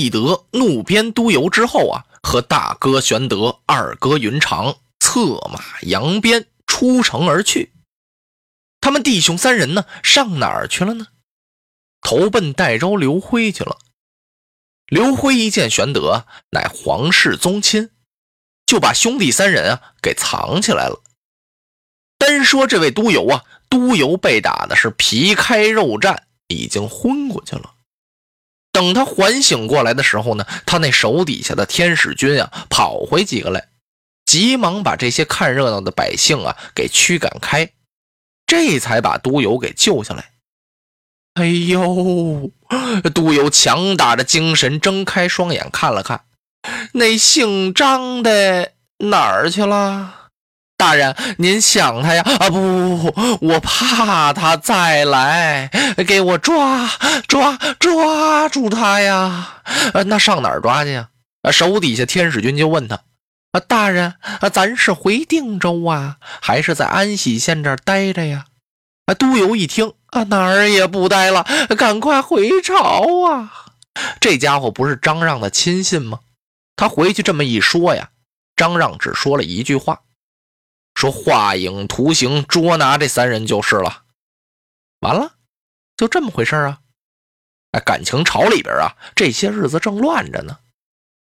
翼德怒鞭督邮之后啊，和大哥玄德、二哥云长策马扬鞭出城而去。他们弟兄三人呢，上哪儿去了呢？投奔代州刘辉去了。刘辉一见玄德乃皇室宗亲，就把兄弟三人啊给藏起来了。单说这位督邮啊，督邮被打的是皮开肉绽，已经昏过去了。等他缓醒过来的时候呢，他那手底下的天使军啊，跑回几个来，急忙把这些看热闹的百姓啊给驱赶开，这才把督邮给救下来。哎呦，督邮强打着精神，睁开双眼看了看，那姓张的哪儿去了？大人，您想他呀？啊，不不不，我怕他再来，给我抓抓抓住他呀！呃，那上哪儿抓去呀？啊，手底下天使军就问他：啊，大人，啊，咱是回定州啊，还是在安喜县这儿待着呀？啊，督邮一听，啊，哪儿也不待了，赶快回朝啊！这家伙不是张让的亲信吗？他回去这么一说呀，张让只说了一句话。说画影图形捉拿这三人就是了，完了，就这么回事啊！哎，感情朝里边啊，这些日子正乱着呢。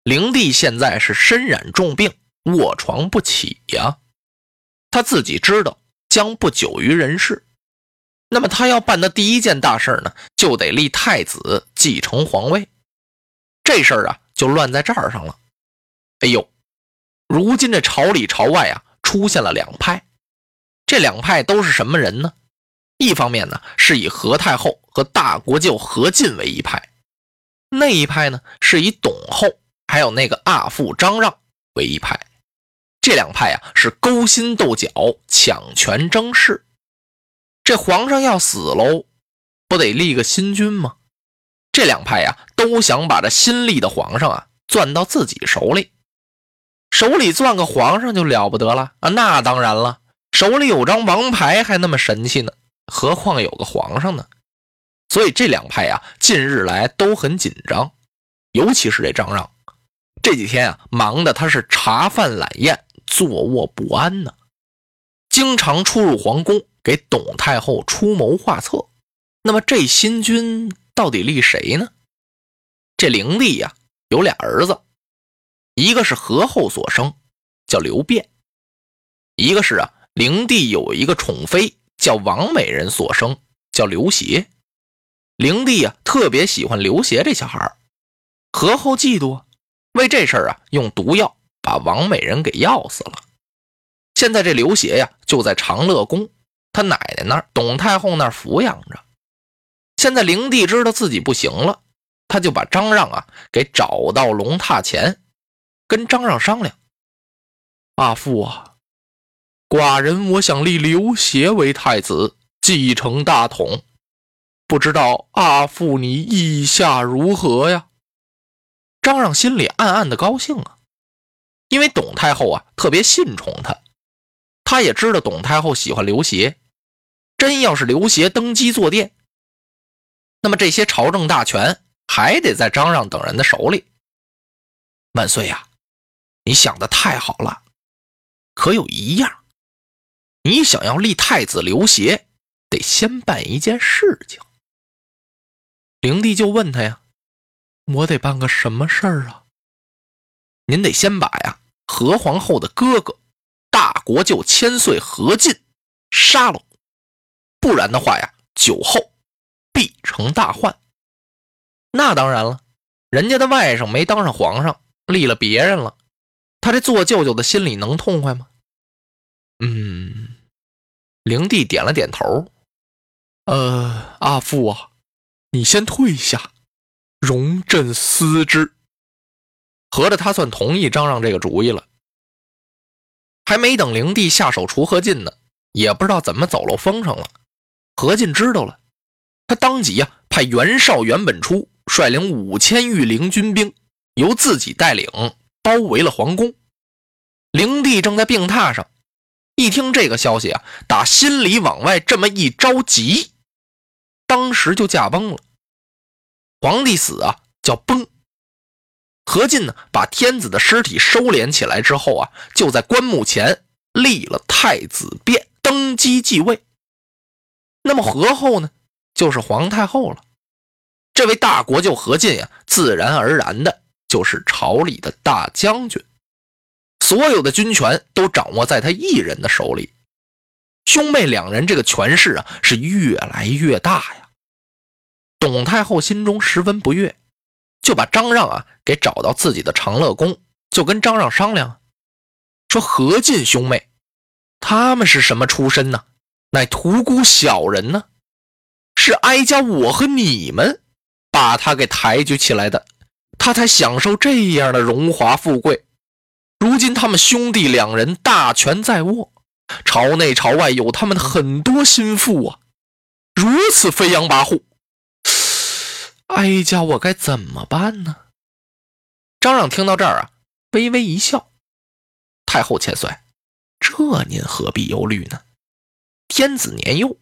灵帝现在是身染重病，卧床不起呀。他自己知道将不久于人世，那么他要办的第一件大事呢，就得立太子继承皇位。这事儿啊，就乱在这儿上了。哎呦，如今这朝里朝外啊。出现了两派，这两派都是什么人呢？一方面呢是以何太后和大国舅何进为一派，那一派呢是以董后还有那个阿父张让为一派。这两派啊是勾心斗角、抢权争势。这皇上要死喽，不得立个新君吗？这两派呀都想把这新立的皇上啊攥到自己手里。手里攥个皇上就了不得了啊！那当然了，手里有张王牌还那么神气呢，何况有个皇上呢？所以这两派啊，近日来都很紧张，尤其是这张让，这几天啊，忙的他是茶饭懒宴，坐卧不安呢，经常出入皇宫给董太后出谋划策。那么这新君到底立谁呢？这灵帝呀，有俩儿子。一个是何后所生，叫刘辩；一个是啊，灵帝有一个宠妃叫王美人所生，叫刘协。灵帝啊，特别喜欢刘协这小孩何后嫉妒，为这事儿啊，用毒药把王美人给药死了。现在这刘协呀，就在长乐宫他奶奶那儿，董太后那儿抚养着。现在灵帝知道自己不行了，他就把张让啊给找到龙榻前。跟张让商量，阿父啊，寡人我想立刘协为太子，继承大统，不知道阿父你意下如何呀？张让心里暗暗的高兴啊，因为董太后啊特别信宠他，他也知道董太后喜欢刘协，真要是刘协登基坐殿，那么这些朝政大权还得在张让等人的手里。万岁呀！你想的太好了，可有一样，你想要立太子刘协，得先办一件事情。灵帝就问他呀：“我得办个什么事儿啊？”您得先把呀何皇后的哥哥大国舅千岁何进杀了，不然的话呀，酒后必成大患。那当然了，人家的外甥没当上皇上，立了别人了。他这做舅舅的心里能痛快吗？嗯，灵帝点了点头。呃，阿父啊，你先退下，容朕思之。合着他算同意张让这个主意了。还没等灵帝下手除何进呢，也不知道怎么走漏风声了。何进知道了，他当即呀派袁绍、袁本初率领五千御林军兵，由自己带领包围了皇宫。灵帝正在病榻上，一听这个消息啊，打心里往外这么一着急，当时就驾崩了。皇帝死啊，叫崩。何进呢，把天子的尸体收敛起来之后啊，就在棺木前立了太子殿，登基继位。那么何后呢，就是皇太后了。这位大国舅何进呀，自然而然的就是朝里的大将军。所有的军权都掌握在他一人的手里，兄妹两人这个权势啊是越来越大呀。董太后心中十分不悦，就把张让啊给找到自己的长乐宫，就跟张让商量，说何进兄妹他们是什么出身呢？乃屠沽小人呢？是哀家我和你们把他给抬举起来的，他才享受这样的荣华富贵。如今他们兄弟两人大权在握，朝内朝外有他们很多心腹啊，如此飞扬跋扈，哀家我该怎么办呢？张让听到这儿啊，微微一笑：“太后千岁，这您何必忧虑呢？天子年幼，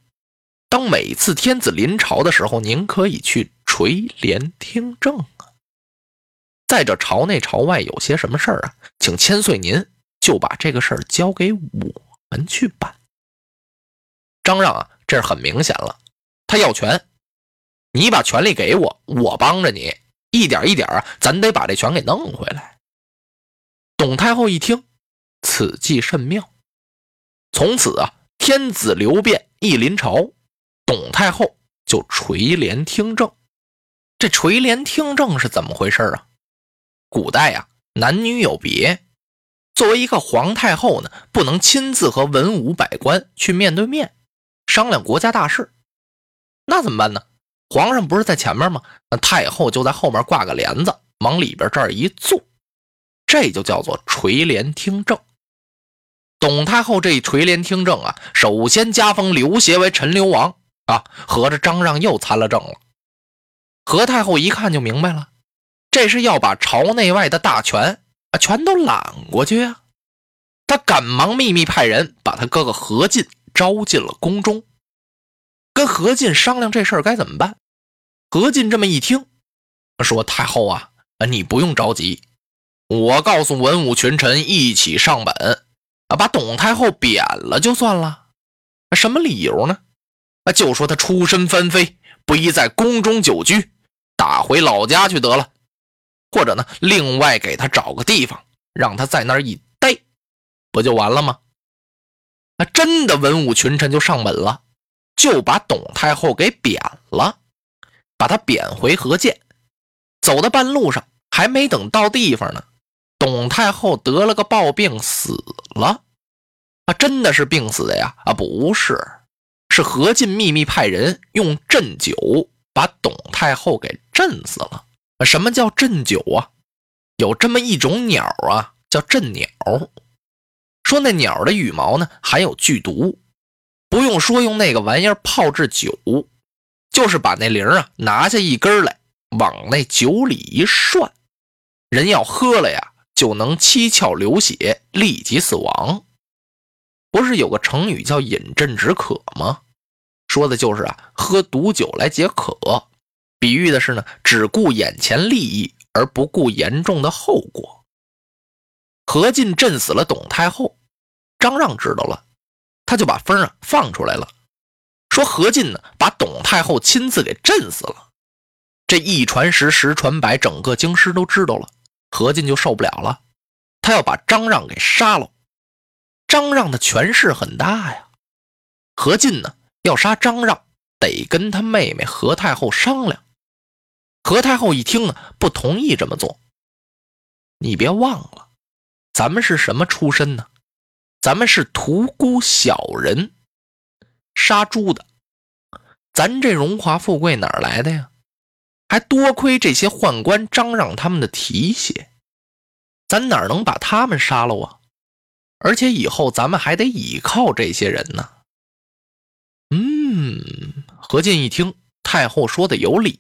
当每次天子临朝的时候，您可以去垂帘听政啊。”在这朝内朝外有些什么事儿啊？请千岁您就把这个事儿交给我们去办。张让啊，这是很明显了，他要权，你把权力给我，我帮着你，一点一点啊，咱得把这权给弄回来。董太后一听，此计甚妙，从此啊，天子刘辩一临朝，董太后就垂帘听政。这垂帘听政是怎么回事啊？古代呀，男女有别。作为一个皇太后呢，不能亲自和文武百官去面对面商量国家大事，那怎么办呢？皇上不是在前面吗？那太后就在后面挂个帘子，往里边这儿一坐，这就叫做垂帘听政。董太后这一垂帘听政啊，首先加封刘协为陈留王啊，合着张让又参了政了。何太后一看就明白了。这是要把朝内外的大权啊，全都揽过去啊！他赶忙秘密派人把他哥哥何进招进了宫中，跟何进商量这事儿该怎么办。何进这么一听，说：“太后啊，你不用着急，我告诉文武群臣一起上本啊，把董太后贬了就算了。什么理由呢？就说他出身藩妃，不宜在宫中久居，打回老家去得了。”或者呢，另外给他找个地方，让他在那儿一待，不就完了吗？那真的文武群臣就上门了，就把董太后给贬了，把他贬回河间。走到半路上，还没等到地方呢，董太后得了个暴病死了。啊，真的是病死的呀？啊，不是，是何进秘密派人用鸩酒把董太后给震死了。什么叫鸩酒啊？有这么一种鸟啊，叫鸩鸟。说那鸟的羽毛呢含有剧毒，不用说用那个玩意儿泡制酒，就是把那铃啊拿下一根来，往那酒里一涮，人要喝了呀，就能七窍流血，立即死亡。不是有个成语叫饮鸩止渴吗？说的就是啊，喝毒酒来解渴。比喻的是呢，只顾眼前利益而不顾严重的后果。何进震死了董太后，张让知道了，他就把风啊放出来了，说何进呢把董太后亲自给震死了。这一传十，十传百，整个京师都知道了，何进就受不了了，他要把张让给杀了。张让的权势很大呀，何进呢要杀张让，得跟他妹妹何太后商量。何太后一听呢，不同意这么做。你别忘了，咱们是什么出身呢？咱们是屠沽小人，杀猪的。咱这荣华富贵哪来的呀？还多亏这些宦官张让他们的提携，咱哪能把他们杀了啊？而且以后咱们还得倚靠这些人呢。嗯，何进一听太后说的有理，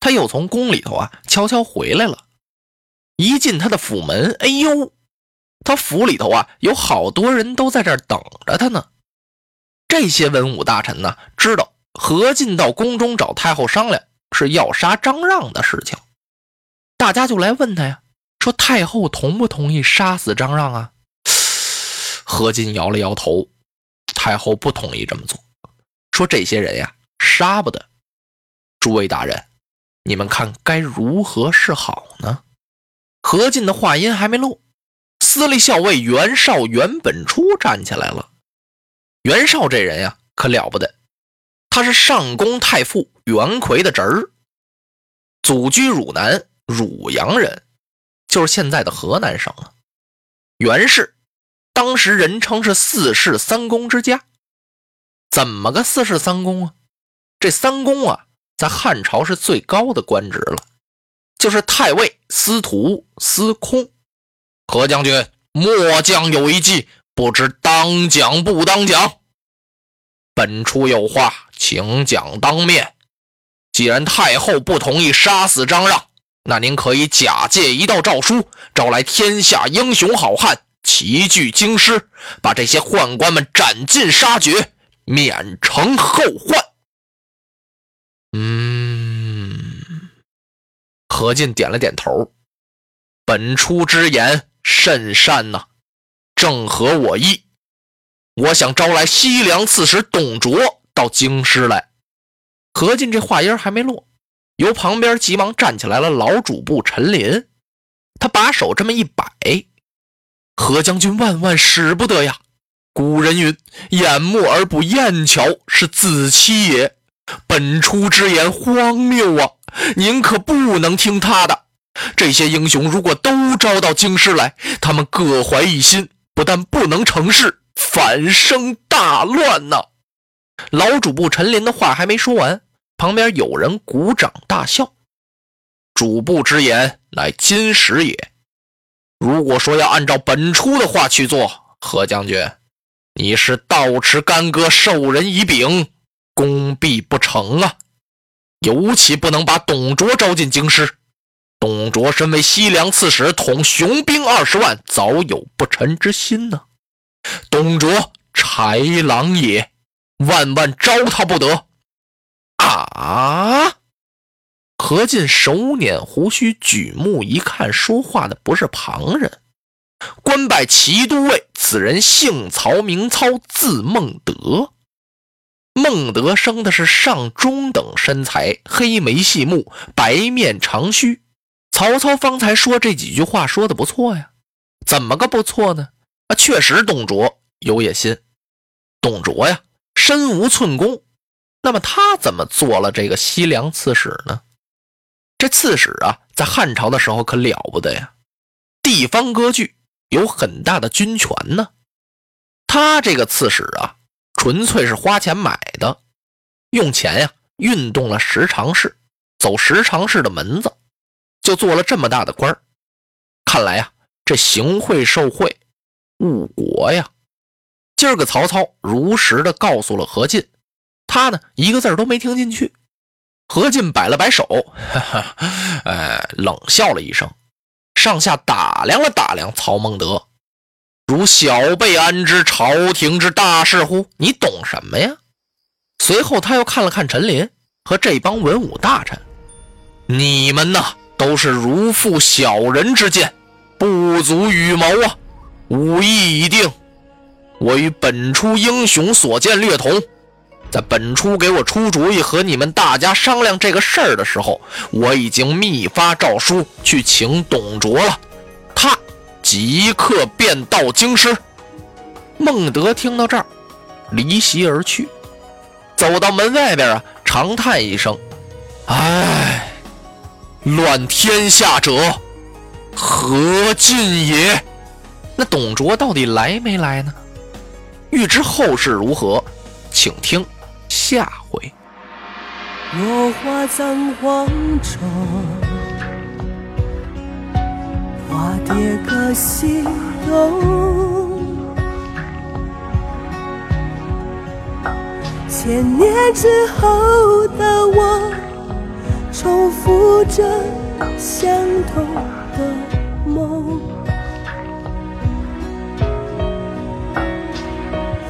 他又从宫里头啊悄悄回来了。一进他的府门，哎呦，他府里头啊有好多人都在这等着他呢。这些文武大臣呢，知道何进到宫中找太后商量是要杀张让的事情，大家就来问他呀，说太后同不同意杀死张让啊？何进摇了摇头，太后不同意这么做，说这些人呀杀不得。诸位大人，你们看该如何是好呢？何进的话音还没落，司隶校尉袁绍袁本初站起来了。袁绍这人呀，可了不得，他是上宫太傅袁奎的侄儿，祖居汝南汝阳人，就是现在的河南省啊。袁氏当时人称是四世三公之家，怎么个四世三公啊？这三公啊，在汉朝是最高的官职了。就是太尉、司徒、司空。何将军，末将有一计，不知当讲不当讲？本初有话，请讲当面。既然太后不同意杀死张让，那您可以假借一道诏书，招来天下英雄好汉齐聚京师，把这些宦官们斩尽杀绝，免成后患。嗯。何进点了点头，本初之言甚善呐，正合我意。我想招来西凉刺史董卓到京师来。何进这话音还没落，由旁边急忙站起来了老主簿陈琳，他把手这么一摆：“何将军万万使不得呀！古人云：眼目而不厌巧，是子期也。本初之言荒谬啊！”您可不能听他的。这些英雄如果都招到京师来，他们各怀一心，不但不能成事，反生大乱呢！老主簿陈林的话还没说完，旁边有人鼓掌大笑。主簿之言乃金石也。如果说要按照本初的话去做，何将军，你是倒持干戈，授人以柄，功必不成啊！尤其不能把董卓招进京师。董卓身为西凉刺史，统雄兵二十万，早有不臣之心呢。董卓豺狼也，万万招他不得。啊！何进手捻胡须，举目一看，说话的不是旁人，官拜骑都尉。此人姓曹，名操，字孟德。孟德生的是上中等身材，黑眉细目，白面长须。曹操方才说这几句话说的不错呀，怎么个不错呢？啊，确实董卓有野心。董卓呀，身无寸功，那么他怎么做了这个西凉刺史呢？这刺史啊，在汉朝的时候可了不得呀，地方割据，有很大的军权呢。他这个刺史啊。纯粹是花钱买的，用钱呀运动了十常侍，走十常侍的门子，就做了这么大的官看来呀，这行贿受贿，误国呀！今儿个曹操如实的告诉了何进，他呢一个字都没听进去。何进摆了摆手，哈哈，哎，冷笑了一声，上下打量了打量曹孟德。如小辈安知朝廷之大事乎？你懂什么呀？随后他又看了看陈琳和这帮文武大臣，你们呐都是如负小人之见，不足与谋啊！武艺已定，我与本初英雄所见略同。在本初给我出主意和你们大家商量这个事儿的时候，我已经密发诏书去请董卓了。他。即刻便到京师。孟德听到这儿，离席而去，走到门外边啊，长叹一声：“唉，乱天下者何进也？”那董卓到底来没来呢？欲知后事如何，请听下回。落花葬黄冢，化蝶各西东。千年之后的我，重复着相同的梦。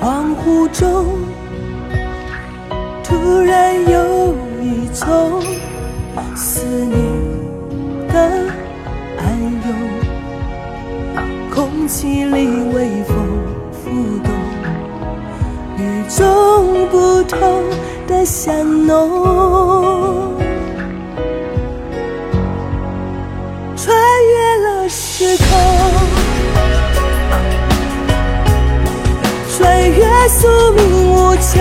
恍惚中，突然有一种思念的空气里微风浮动，与众不同的香浓，穿越了时空。穿越宿命无求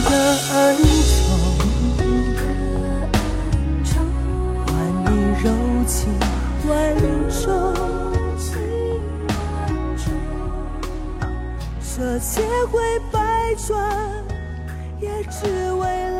的恩宠，换你柔情万种，这千回百转，也只为。